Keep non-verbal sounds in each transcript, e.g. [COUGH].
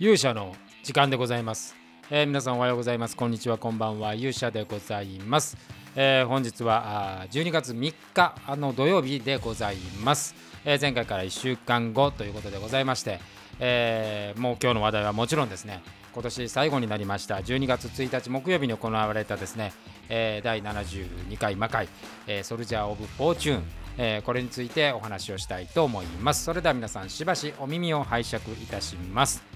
勇者の時間でございます、えー皆さんおはようございます。こんにちは。こんばんは。勇者でございます、えー本日は12月3日の土曜日でございます、えー前回から1週間後ということでございまして、えーもう今日の話題はもちろんですね。今年最後になりました。12月1日木曜日に行われたですね、えー第72回魔界、えーソルジャー・オブ・フォーチューン。えーこれについてお話をしたいと思います。それでは皆さんしばしお耳を拝借いたします。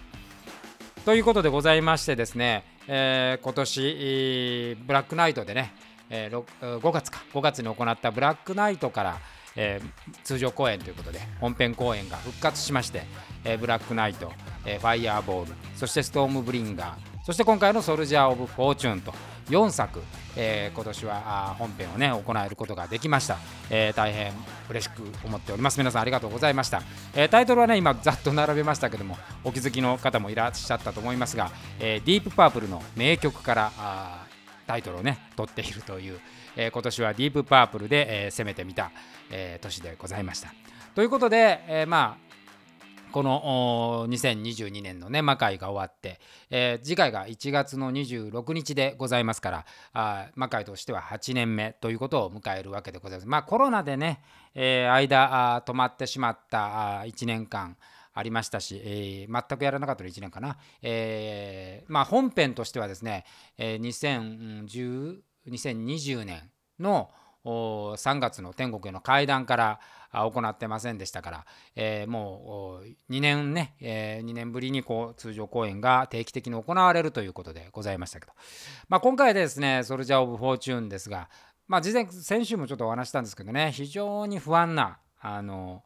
ということでございましてですね、えー今年ブラックナイトでね、えー5月か5月に行ったブラックナイトから、えー通常公演ということで本編公演が復活しまして、えーブラックナイト、えーファイヤーボールそしてストームブリンガーそして今回のソルジャー・オブ・フォーチューンと4作、えー今年は本編をね行えることができました、えー大変嬉しく思っております。皆さんありがとうございました、えータイトルはね今ざっと並べましたけどもお気づきの方もいらっしゃったと思いますが、えーディープパープルの名曲からあタイトルをね取っているという、えー今年はディープパープルで、えー攻めてみた、えー年でございました。ということで、えーまあこの2022年のね魔界が終わって、えー次回が1月の26日でございますからあ魔界としては8年目ということを迎えるわけでございます。まあコロナでね、えー間あ止まってしまったあ1年間ありましたし、えー全くやらなかったの1年かな、えーまあ、本編としてはですね、えー2010 2020年の3月の天国への階段から行ってませんでしたから、えーもう2年ね、え2年ぶりにこう通常公演が定期的に行われるということでございましたけど、まあ、今回ですねソルジャー・オブ・フォーチューンですが、まあ、事前先週もちょっとお話ししたんですけどね非常に不安なあの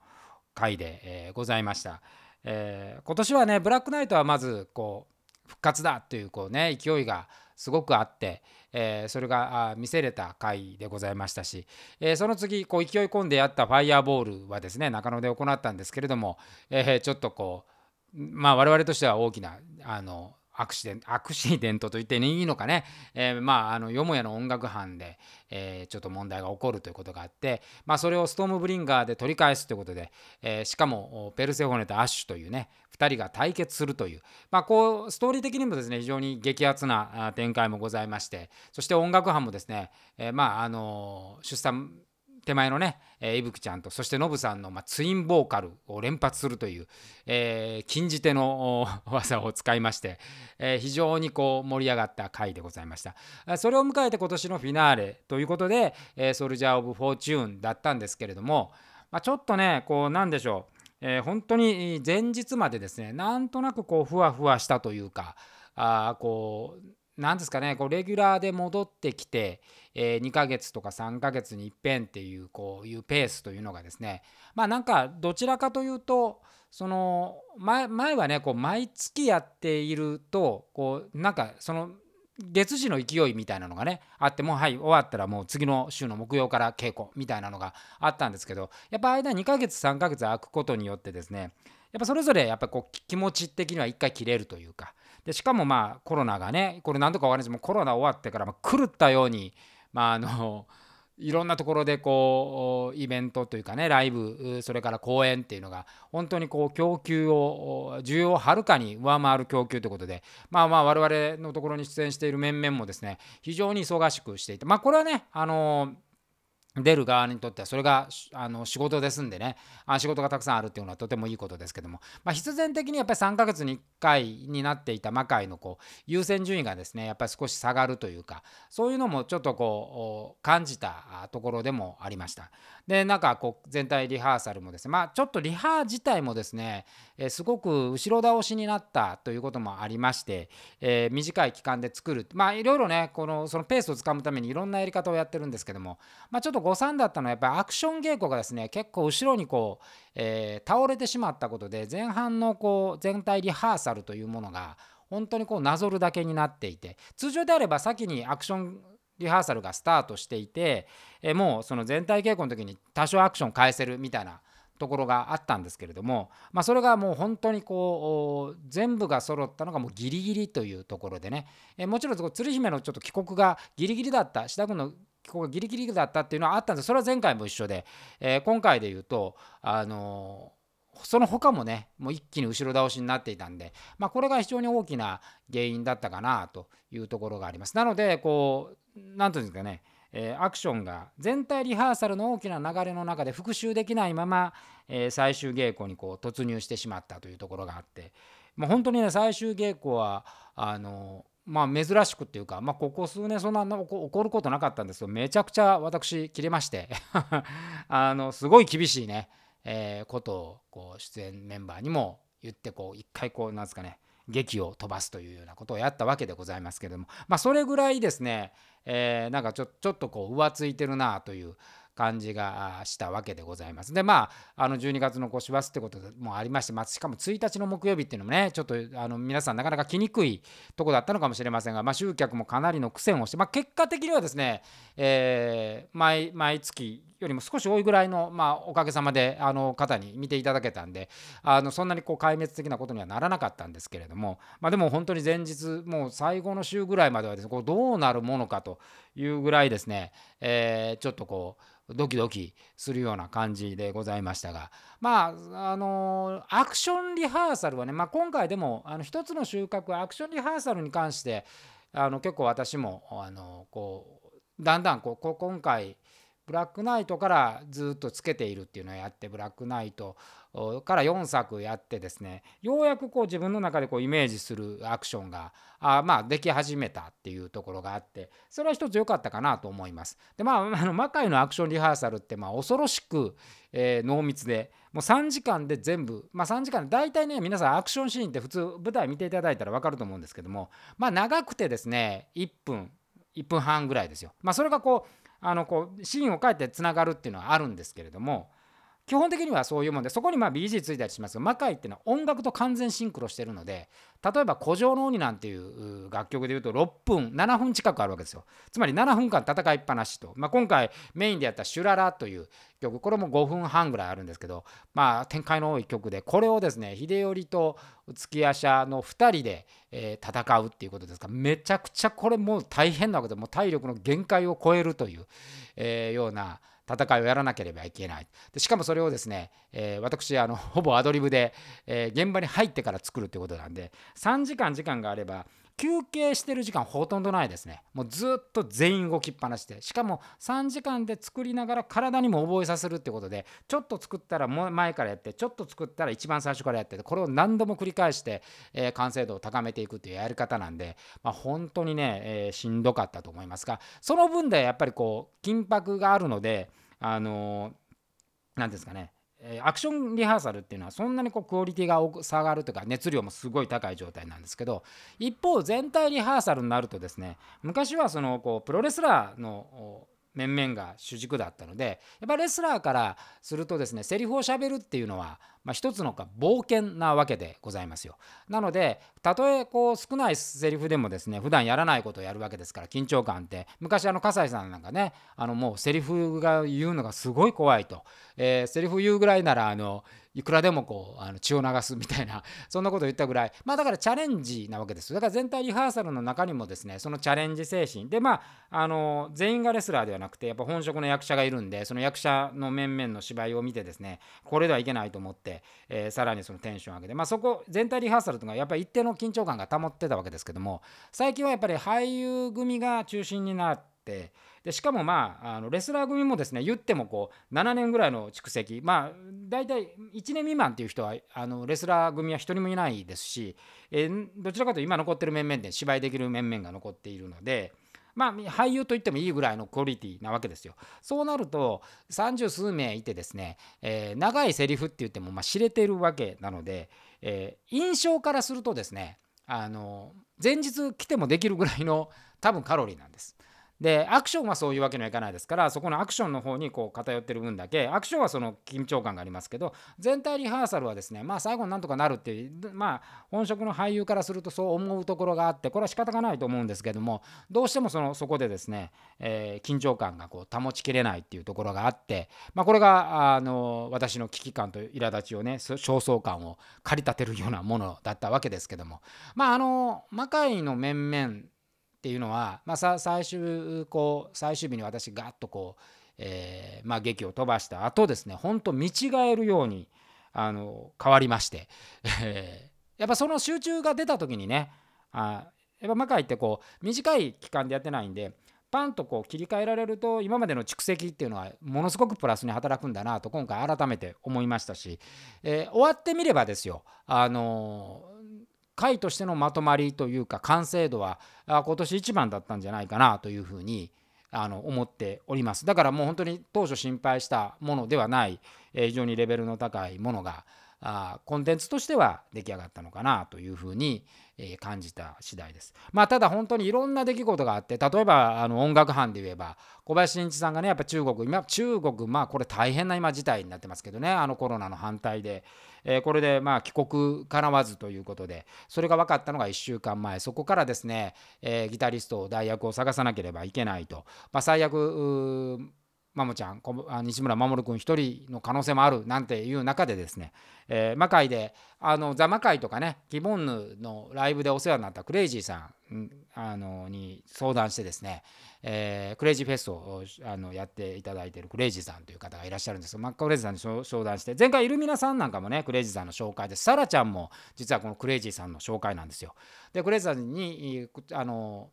回で、えーございました、えー今年はねブラックナイトはまずこう復活だというこうね勢いがすごくあって、えーそれが見せれた回でございましたし、えーその次こう勢い込んでやったファイヤーボールはですね中野で行ったんですけれども、えーちょっとこうまあ我々としては大きなあのアクシデンアクシデントと言っていいのかね、えーまああのよもやの音楽班で、えーちょっと問題が起こるということがあって、まあ、それをストームブリンガーで取り返すということで、えーしかもペルセフォネとアッシュというね2人が対決するという、まあ、こうストーリー的にもですね非常に激アツな展開もございましてそして音楽班もですね、えーまああの出産手前のね、えー、いぶきちゃんとそしてノブさんの、まあ、ツインボーカルを連発するという、えー禁じ手の技を使いまして、えー非常にこう盛り上がった回でございました。それを迎えて今年のフィナーレということで、えーソルジャー・オブ・フォーチューンだったんですけれども、まあ、ちょっとねこうなんでしょう、えー本当に前日までですねなんとなくこうふわふわしたというかあこうなんですかねこうレギュラーで戻ってきて、えー2ヶ月とか3ヶ月に一遍っていうこういうペースというのがですねまあなんかどちらかというとその前前はねこう毎月やっているとこうなんかその月次の勢いみたいなのがねあってもうはい終わったらもう次の週の木曜から稽古みたいなのがあったんですけどやっぱ間2ヶ月3ヶ月空くことによってですねやっぱそれぞれやっぱこう気持ち的には一回切れるというかでしかもまあコロナがねこれ何度かお話もうコロナ終わってからま狂ったようにまああの [LAUGHS] いろんなところでこうイベントというかねライブそれから公演っていうのが本当にこう供給を需要をはるかに上回る供給ということでまあまあ我々のところに出演している面々もですね非常に忙しくしていてまあこれはねあの出る側にとってはそれがあの仕事ですんでね。あ仕事がたくさんあるっていうのはとてもいいことですけども、まあ、必然的にやっぱり3ヶ月に1回になっていた魔界のこう優先順位がですねやっぱり少し下がるというかそういうのもちょっとこう感じたところでもありました。でなんかこう全体リハーサルもですねまあちょっとリハ自体もですね、えすごく後ろ倒しになったということもありまして、え短い期間で作る。まあいろいろねこのそのペースをつかむためにいろんなやり方をやってるんですけどもまあちょっと誤算だったのはやっぱりアクション稽古がですね結構後ろにこう、え倒れてしまったことで前半のこう全体リハーサルというものが本当にこうなぞるだけになっていて通常であれば先にアクションリハーサルがスタートしていて、えもうその全体稽古の時に多少アクション返せるみたいなところがあったんですけれども、まあ、それがもう本当にこう全部が揃ったのがもうギリギリというところでね、えもちろん鶴姫のちょっと帰国がギリギリだった志田君の帰国がギリギリだったっていうのはあったんです。それは前回も一緒で、えー今回で言うとあのーその他もねもう一気に後ろ倒しになっていたんで、まあ、これが非常に大きな原因だったかなというところがあります。なのでこう何て言うんですかねえー、アクションが全体リハーサルの大きな流れの中で復習できないまま、えー、最終稽古にこう突入してしまったというところがあってもう本当にね最終稽古はあのまあ珍しくっていうか、まあ、ここ数年そんな起こることなかったんですけどめちゃくちゃ私切れまして [LAUGHS] あのすごい厳しいね、えー、ことをこう出演メンバーにも言ってこう一回こうなんですかね劇を飛ばすというようなことをやったわけでございますけれどもまあそれぐらいですね、えー、なんかちょちょっとこう浮ついてるなという感じがしたわけでございます。でまああの12月のこしバスってこともありまして、まあ、しかも1日の木曜日っていうのもねちょっとあの皆さんなかなか来にくいとこだったのかもしれませんが、まあ、集客もかなりの苦戦をして、まあ、結果的にはですね、えー、毎毎月よりも少し多いぐらいの、まあ、おかげさまであの方に見ていただけたんであのそんなにこう壊滅的なことにはならなかったんですけれども、まあ、でも本当に前日もう最後の週ぐらいまではですねこうどうなるものかというぐらいですね、えー、ちょっとこうドキドキするような感じでございましたがまああのアクションリハーサルはね、まあ、今回でもあの一つの収穫アクションリハーサルに関してあの結構私もあのこうだんだんこう今回ブラックナイトからずっとつけているっていうのをやってブラックナイトから4作やってですねようやくこう自分の中でこうイメージするアクションがあまあでき始めたっていうところがあってそれは一つ良かったかなと思います。でまああの魔界のアクションリハーサルってまあ恐ろしく、えー、濃密でもう3時間で全部まあ3時間大体ね皆さんアクションシーンって普通舞台見ていただいたら分かると思うんですけどもまあ長くてですね1分1分半ぐらいですよ。まあそれがこうあのこうシーンを変えてつながるっていうのはあるんですけれども基本的にはそういうもんでそこにまあ BG ついたりしますが魔界っていうのは音楽と完全シンクロしてるので例えば「古城の鬼」なんていう楽曲でいうと6分7分近くあるわけですよ。つまり7分間戦いっぱなしと、まあ、今回メインでやった「シュララ」という曲これも5分半ぐらいあるんですけどまあ展開の多い曲でこれをですね秀頼と月夜叉の2人で、えー、戦うっていうことですからめちゃくちゃこれもう大変なわけでもう体力の限界を超えるという、えー、ような戦いをやらなければいけない。でしかもそれをですね、えー、私あのほぼアドリブで、えー、現場に入ってから作るってことなんで3時間時間があれば休憩してる時間ほとんどないですね。もうずっと全員動きっぱなしで。しかも3時間で作りながら体にも覚えさせるってことでちょっと作ったら前からやってちょっと作ったら一番最初からやってこれを何度も繰り返して、えー、完成度を高めていくっていうやり方なんで、まあ、本当にね、えー、しんどかったと思いますがその分でやっぱりこう緊迫があるのであの何ですかねアクションリハーサルっていうのはそんなにこうクオリティが下がるというか熱量もすごい高い状態なんですけど一方全体リハーサルになるとですね昔はそのこうプロレスラーの面々が主軸だったのでやっぱレスラーからするとですねセリフをしゃべるっていうのは、まあ、一つの冒険なわけでございますよ。なのでたとえこう少ないセリフでもですね普段やらないことをやるわけですから緊張感って。昔あの葛西さんなんかねあのもうセリフが言うのがすごい怖いと、えー、セリフ言うぐらいならあのいくらでもこうあの血を流すみたいな [LAUGHS] そんなことを言ったぐらい。まあだからチャレンジなわけですだから全体リハーサルの中にもですねそのチャレンジ精神。でまああの全員がレスラーではなくてやっぱ本職の役者がいるんでその役者の面々の芝居を見てですねこれではいけないと思って、えー、さらにそのテンション上げてまあそこ全体リハーサルというのはやっぱり一定の緊張感が保ってたわけですけども最近はやっぱり俳優組が中心になってでしかもまああのレスラー組もですね言ってもこう7年ぐらいの蓄積まあ大体1年未満っていう人はあのレスラー組は1人もいないですし、え、どちらかというと今残ってる面々で芝居できる面々が残っているので。まあ、俳優と言ってもいいぐらいのクオリティなわけですよ。そうなると三十数名いてですね、えー、長いセリフって言ってもまあ知れてるわけなので、えー、印象からするとですねあの前日来てもできるぐらいの多分カロリーなんです。でアクションはそういうわけにはいかないですからそこのアクションの方にこう偏ってる分だけアクションはその緊張感がありますけど全体リハーサルはですねまあ最後になんとかなるっていうまあ本職の俳優からするとそう思うところがあってこれは仕方がないと思うんですけどもどうしてもそのそこでですね、えー、緊張感がこう保ちきれないっていうところがあってまあこれがあの私の危機感と苛立ちをね焦燥感を駆り立てるようなものだったわけですけどもまああの魔界の面々っていうのは、まあ、最終こう最終日に私ガッとこう、えー、まあ、劇を飛ばした後ですねほんと見違えるようにあの変わりまして、やっぱその集中が出た時にねあやっぱ魔界ってこう短い期間でやってないんでパンとこう切り替えられると今までの蓄積っていうのはものすごくプラスに働くんだなと今回改めて思いましたし、えー、終わってみればですよあの回としてのまとまりというか完成度は今年一番だったんじゃないかなというふうにあの思っております。だからもう本当に当初心配したものではない、え、非常にレベルの高いものがあコンテンツとしては出来上がったのかなというふうに、え、感じた次第です。まあ、ただ本当にいろんな出来事があって例えばあの音楽班で言えば小林慎一さんがねやっぱ中国今中国まあこれ大変な今事態になってますけどねあのコロナの反対で、え、これでまあ帰国かなわずということでそれが分かったのが1週間前。そこからですね、え、ギタリスト代役を探さなければいけないと、まあ、最悪マモちゃん西村守君一人の可能性もあるなんていう中でですね、えー、魔界であのザ・魔界とかねギボンヌのライブでお世話になったクレイジーさんあのに相談してですね、えー、クレイジーフェストをあのやっていただいているクレイジーさんという方がいらっしゃるんですがマッカクレイジーさんに相談して前回イルミナさんなんかもねクレイジーさんの紹介でサラちゃんも実はこのクレイジーさんの紹介なんですよ。でクレイジーさんにあの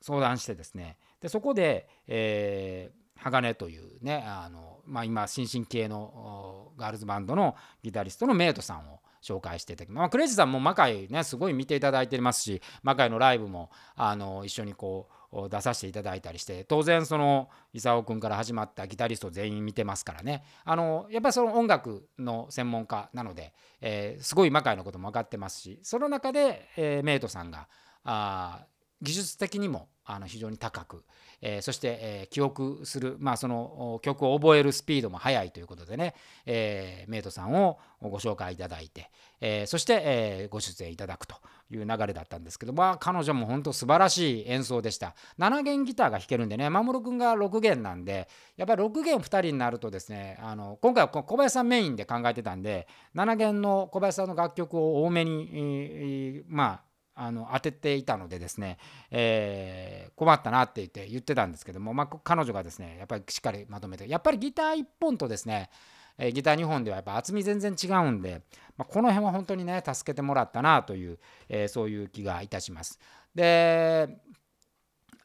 相談してですねでそこで、えー鋼というねあの、まあ、今新進系のガールズバンドのギタリストのメイトさんを紹介していただきまあ、クレイジーさんも魔界ねすごい見ていただいてますし魔界のライブもあの一緒にこう出させていただいたりして当然その功君から始まったギタリスト全員見てますからね。あのやっぱりその音楽の専門家なので、えー、すごい魔界のことも分かってますしその中で、えー、メイトさんがあ技術的にもあの非常に高く、えー、そして、えー、記憶する、まあ、その曲を覚えるスピードも速いということでね、えー、メイトさんをご紹介いただいて、え、そして、え、ご出演いただくという流れだったんですけど、まあ、彼女も本当素晴らしい演奏でした。7弦ギターが弾けるんでね守君が6弦なんでやっぱり6弦2人になるとですねあの今回は小林さんメインで考えてたんで7弦の小林さんの楽曲を多めに、まああの当てていたのでですね、えー、困ったなって言って言ってたんですけども、まあ、彼女がですねやっぱりしっかりまとめてやっぱりギター1本とですね、え、ギター2本ではやっぱ厚み全然違うんで、まあ、この辺は本当にね助けてもらったなという、えー、そういう気がいたします。で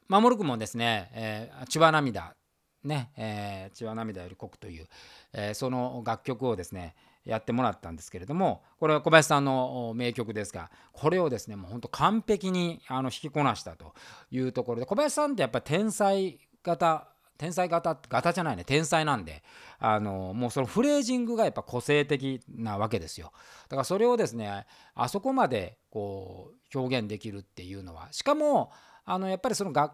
守君もですね、えー、血は涙ね、えー、血は涙より濃くという、えー、その楽曲をですねやってもらったんですけれどもこれは小林さんの名曲ですがこれをですねもうほんと完璧にあの弾きこなしたというところで小林さんってやっぱ天才型天才型型じゃないね天才なんであのもうそのフレージングがやっぱ個性的なわけですよ。だからそれをですねあそこまでこう表現できるっていうのはしかもあのやっぱりその楽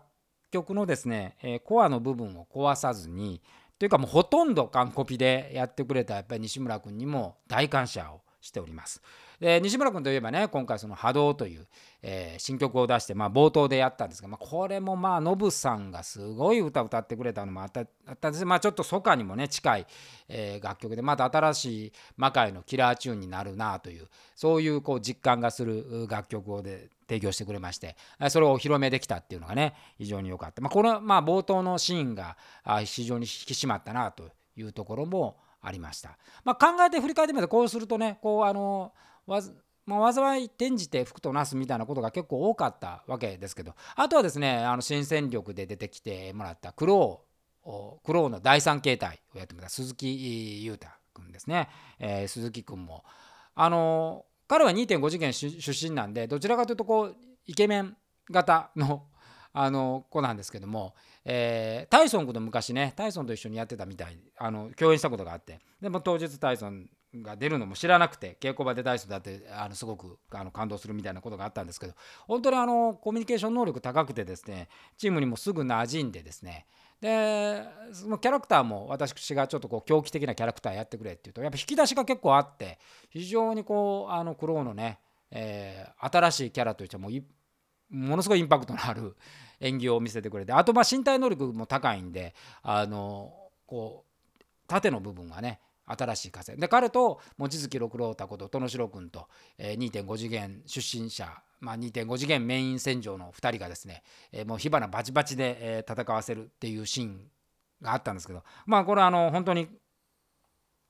曲のですね、えコアの部分を壊さずにというかもうほとんど完コピでやってくれたやっぱり西村君にも大感謝をしております。で西村君といえばね今回その「波動」という、えー、新曲を出して、まあ、冒頭でやったんですが、まあ、これもまあノブさんがすごい歌を歌ってくれたのもあったあったんです。まあちょっと初夏にもね近い、えー、楽曲でまた新しい魔界のキラーチューンになるなというそういうこう実感がする楽曲をで提供してくれましてそれをお披露目できたっていうのがね非常に良かった、まあ、この、まあ、冒頭のシーンが非常に引き締まったなというところもありました、まあ、考えて振り返ってみるとこうするとねこうあのわずまあ、災い転じて福となすみたいなことが結構多かったわけですけどあとはですねあの新戦力で出てきてもらったクロークローの第三形態をやってもらった鈴木裕太君ですね、えー、鈴木君もあの彼は2.5次元出身なんでどちらかというとこうイケメン型のあの子なんですけども、えー、タイソン君と昔ねタイソンと一緒にやってたみたいあの共演したことがあってでも当日タイソンが出るのも知らなくて稽古場で大好だってあのすごくあの感動するみたいなことがあったんですけど本当にあのコミュニケーション能力高くてですねチームにもすぐ馴染んでですねでそのキャラクターも私がちょっとこう狂気的なキャラクターやってくれっていうとやっぱ引き出しが結構あって非常にこうあのクローのね、えー、新しいキャラとしてもうものすごいインパクトのある演技を見せてくれてあとまあ身体能力も高いんであのこう縦の部分がね新しい風で彼と望月六郎太こと殿城君と、えー、2.5次元出身者、まあ、2.5次元メイン戦場の2人がですね、えー、もう火花バチバチで、えー、戦わせるっていうシーンがあったんですけどまあこれはあの本当に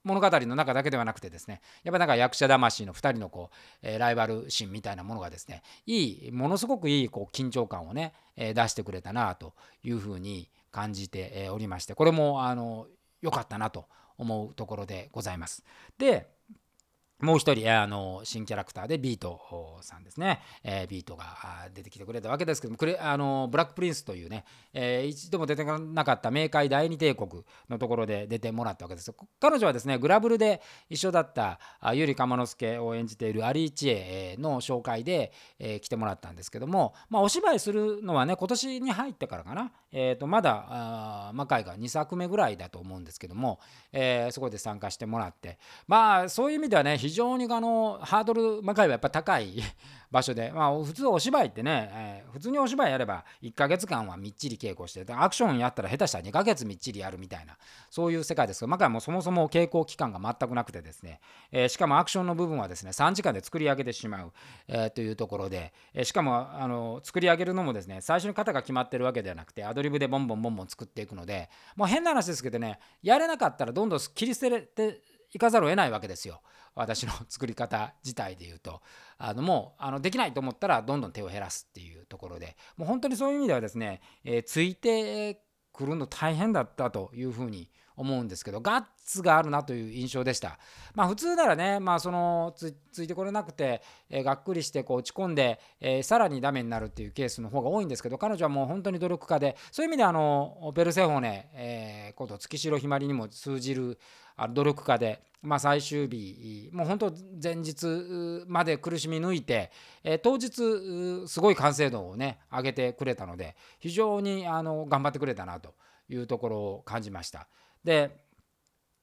物語の中だけではなくてですねやっぱなんか役者魂の2人のこう、えー、ライバル心みたいなものがですねいいものすごくいいこう緊張感をね、えー、出してくれたなというふうに感じておりましてこれもあの良かったなと思うところでございます。でもう一人あの新キャラクターでビートさんですね、えー、ビートが出てきてくれたわけですけどもあのブラックプリンスというね、えー、一度も出てこなかった冥界第二帝国のところで出てもらったわけです。彼女はですねグラブルで一緒だったゆりかまのすけを演じているアリーチエの紹介で、えー、来てもらったんですけども、まあ、お芝居するのはね今年に入ってからかな、えー、とまだあ魔界が2作目ぐらいだと思うんですけども、えー、そこで参加してもらって。まあそういう意味ではね非常にあのハードル魔界はやっぱ高い [LAUGHS] 場所で、まあ、普通お芝居ってね、えー、普通にお芝居やれば1ヶ月間はみっちり稽古してアクションやったら下手したら2ヶ月みっちりやるみたいなそういう世界ですが魔界もそもそも稽古期間が全くなくてですね、えー、しかもアクションの部分はですね3時間で作り上げてしまう、えー、というところで、えしかもあの作り上げるのもですね最初に型が決まってるわけではなくてアドリブでボンボンボンボン作っていくのでもう変な話ですけどねやれなかったらどんどん切り捨てて行かざるを得ないわけですよ。私の作り方自体で言うとあのもうあのできないと思ったらどんどん手を減らすっていうところでもう本当にそういう意味ではですね、えー、ついてくるの大変だったというふうに思うんですけどガッツがあるなという印象でした。まあ普通ならね、まあ、そのついてこれなくて、えー、がっくりしてこう落ち込んで、えー、さらにダメになるっていうケースの方が多いんですけど彼女はもう本当に努力家でそういう意味であのペルセホネ、えー、こと月城ひまりにも通じるあ努力家で、まあ、最終日もう本当前日まで苦しみ抜いて、えー、当日すごい完成度をね上げてくれたので非常にあの頑張ってくれたなというところを感じました。で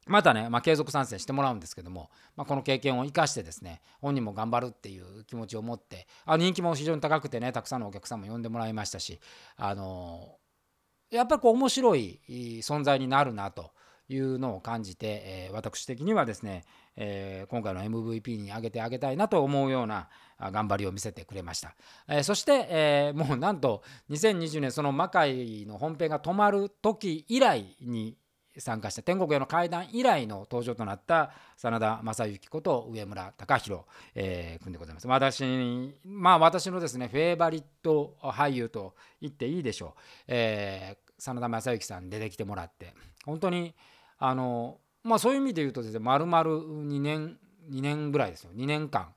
またね、まあ、継続参戦してもらうんですけども、まあ、この経験を生かしてですね本人も頑張るっていう気持ちを持ってあ人気も非常に高くてねたくさんのお客さんも呼んでもらいましたしあのやっぱりこう面白い存在になるなというのを感じて、えー、私的にはですね、えー、今回の MVP に上げてあげたいなと思うような頑張りを見せてくれました、えー、そして、えもうなんと2020年その魔界の本編が止まる時以来に参加した天国への階段以来の登場となった真田正幸こと上村隆弘、えー、君でございます。私まあ私のですねフェーバリット俳優と言っていいでしょう。えー、真田正幸さん出てきてもらって本当にあのまあそういう意味で言うとですね丸々2年2年ぐらいですよ2年間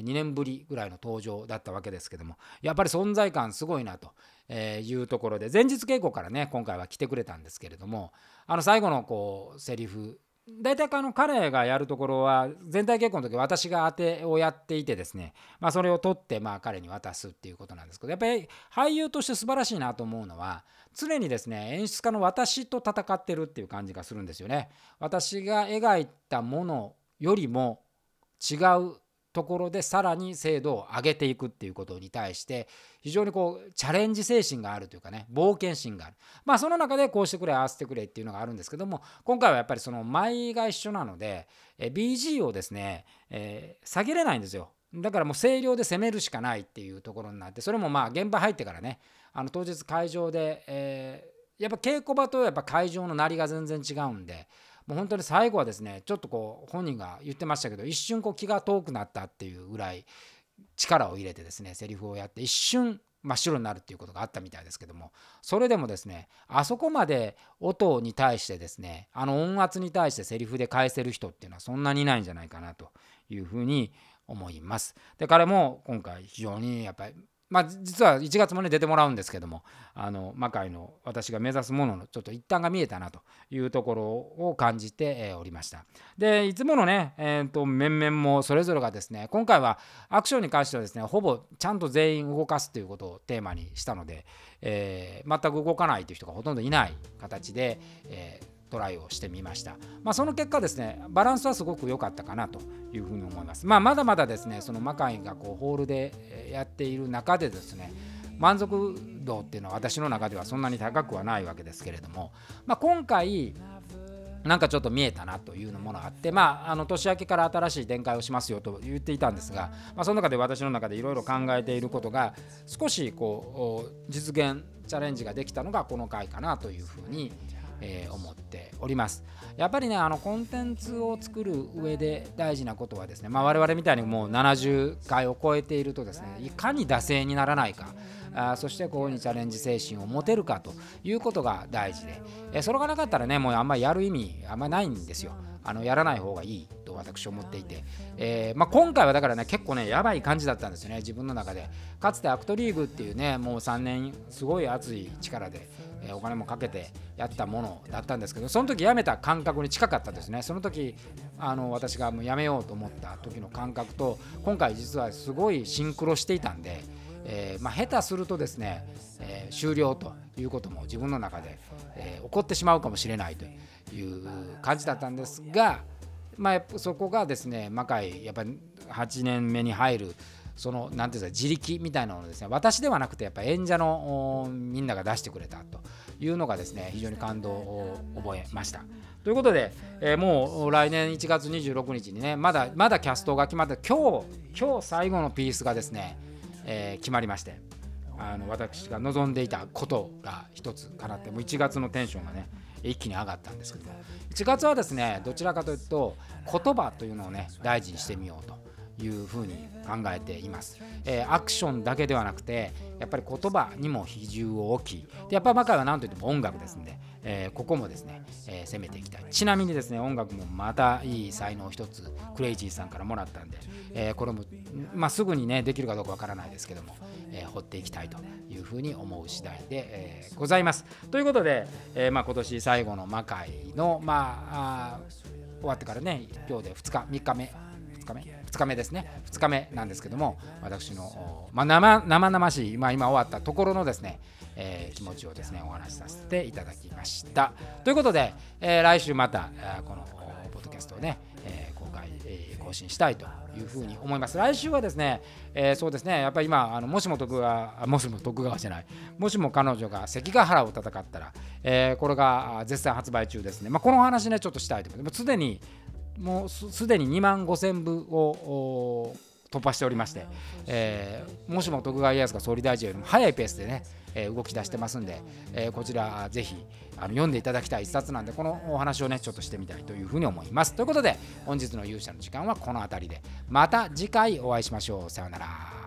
2年ぶりぐらいの登場だったわけですけどもやっぱり存在感すごいなというところで前日稽古からね今回は来てくれたんですけれどもあの最後のこうセリフ大体あの彼がやるところは全体稽古の時私が当てをやっていてですね、まあ、それを取ってまあ彼に渡すっていうことなんですけどやっぱり俳優として素晴らしいなと思うのは常にですね演出家の私と戦ってるっていう感じがするんですよね。私が描いたものよりも違うところでさらに精度を上げていくっていうことに対して非常にこうチャレンジ精神があるというかね冒険心がある。まあその中でこうしてくれ合わせてくれっていうのがあるんですけども今回はやっぱりその舞が一緒なので BG をですね、えー、下げれないんですよ。だからもう声量で攻めるしかないっていうところになってそれもまあ現場入ってからねあの当日会場で、えー、やっぱ稽古場とやっぱ会場の鳴りが全然違うんでもう本当に最後はですねちょっとこう本人が言ってましたけど一瞬こう気が遠くなったっていうぐらい力を入れてですねセリフをやって一瞬真っ白になるっていうことがあったみたいですけどもそれでもですねあそこまで音に対してですねあの音圧に対してセリフで返せる人っていうのはそんなにいないんじゃないかなというふうに思います。で彼も今回非常にやっぱりまあ、実は1月もね出てもらうんですけどもあの魔界の私が目指すもののちょっと一端が見えたなというところを感じておりました。でいつものね、えーと、面々もそれぞれがですね今回はアクションに関してはですねほぼちゃんと全員動かすということをテーマにしたので、えー、全く動かないという人がほとんどいない形で、えートライをしてみました。まあ、その結果ですね、バランスはすごく良かったかなというふうに思います。まあ、まだまだですね、その魔界がこうホールでやっている中でですね、満足度っていうのは私の中ではそんなに高くはないわけですけれども、まあ、今回なんかちょっと見えたなというものがあって、まあ、あの年明けから新しい展開をしますよと言っていたんですが、まあ、その中で私の中でいろいろ考えていることが少しこう実現チャレンジができたのがこの回かなというふうにえー、思っております。やっぱりねあのコンテンツを作る上で大事なことはですね、まあ、我々みたいにもう70回を超えているとですねいかに惰性にならないかあそしてここにチャレンジ精神を持てるかということが大事で、えそれがなかったらねもうあんまりやる意味あんまりないんですよあのやらない方がいいと私は思っていて、えー、まあ、今回はだからね結構ねやばい感じだったんですよね自分の中でかつてアクトリーグっていうねもう3年すごい熱い力でえお金もかけてやったものだったんですけどその時辞めた感覚に近かったですね。その時あの私がもう辞めようと思った時の感覚と今回実はすごいシンクロしていたんで、えー、まあ、下手するとですね、えー、終了ということも自分の中で、えー、起こってしまうかもしれないという感じだったんですが、まあ、そこがですね魔界やっぱり8年目に入るその何ていうんですか自力みたいなのをですね。私ではなくてやっぱ演者のみんなが出してくれたというのがですね非常に感動を覚えました。ということで、えー、もう来年1月26日にねまだまだキャストが決まって今日今日最後のピースがですね、えー、決まりましてあの私が望んでいたことが一つかなってもう1月のテンションがね一気に上がったんですけども1月はですねどちらかというと言葉というのをね大事にしてみようというふうに考えています、えー、アクションだけではなくてやっぱり言葉にも比重を置きでやっぱり魔界は何といっても音楽ですんで、えー、ここもですね、えー、攻めていきたい。ちなみにですね音楽もまたいい才能を一つクレイジーさんからもらったんで、えこれも、まあ、すぐにねできるかどうかわからないですけども、え掘っていきたいというふうに思う次第で、えございます。ということで、えまあ、今年最後の魔界のまあ終わってからね今日で2日3日目2日目2日目ですね2日目なんですけども私の、まあ、生生々しい、まあ、今終わったところのですね、えー、気持ちをですねお話しさせていただきましたということで、えー、来週またこのポッドキャストをね、えー、公開、え更新したいというふうに思います。来週はですね、えー、そうですね、やっぱり今、あのもしも徳川、[LAUGHS] もしも徳川じゃない、もしも彼女が関ヶ原を戦ったら、えー、これが絶賛発売中ですね。まあ、この話ね、ちょっとしたいと思います。すでにもうすでに2万5000部を突破しておりまして、えー、もしも徳川家康が総理大臣よりも早いペースでね、えー、動き出してますんで、えー、こちらぜひあの読んでいただきたい一冊なんでこのお話をねちょっとしてみたいというふうに思います。ということで本日の勇者の時間はこの辺りで。また次回お会いしましょう。さようなら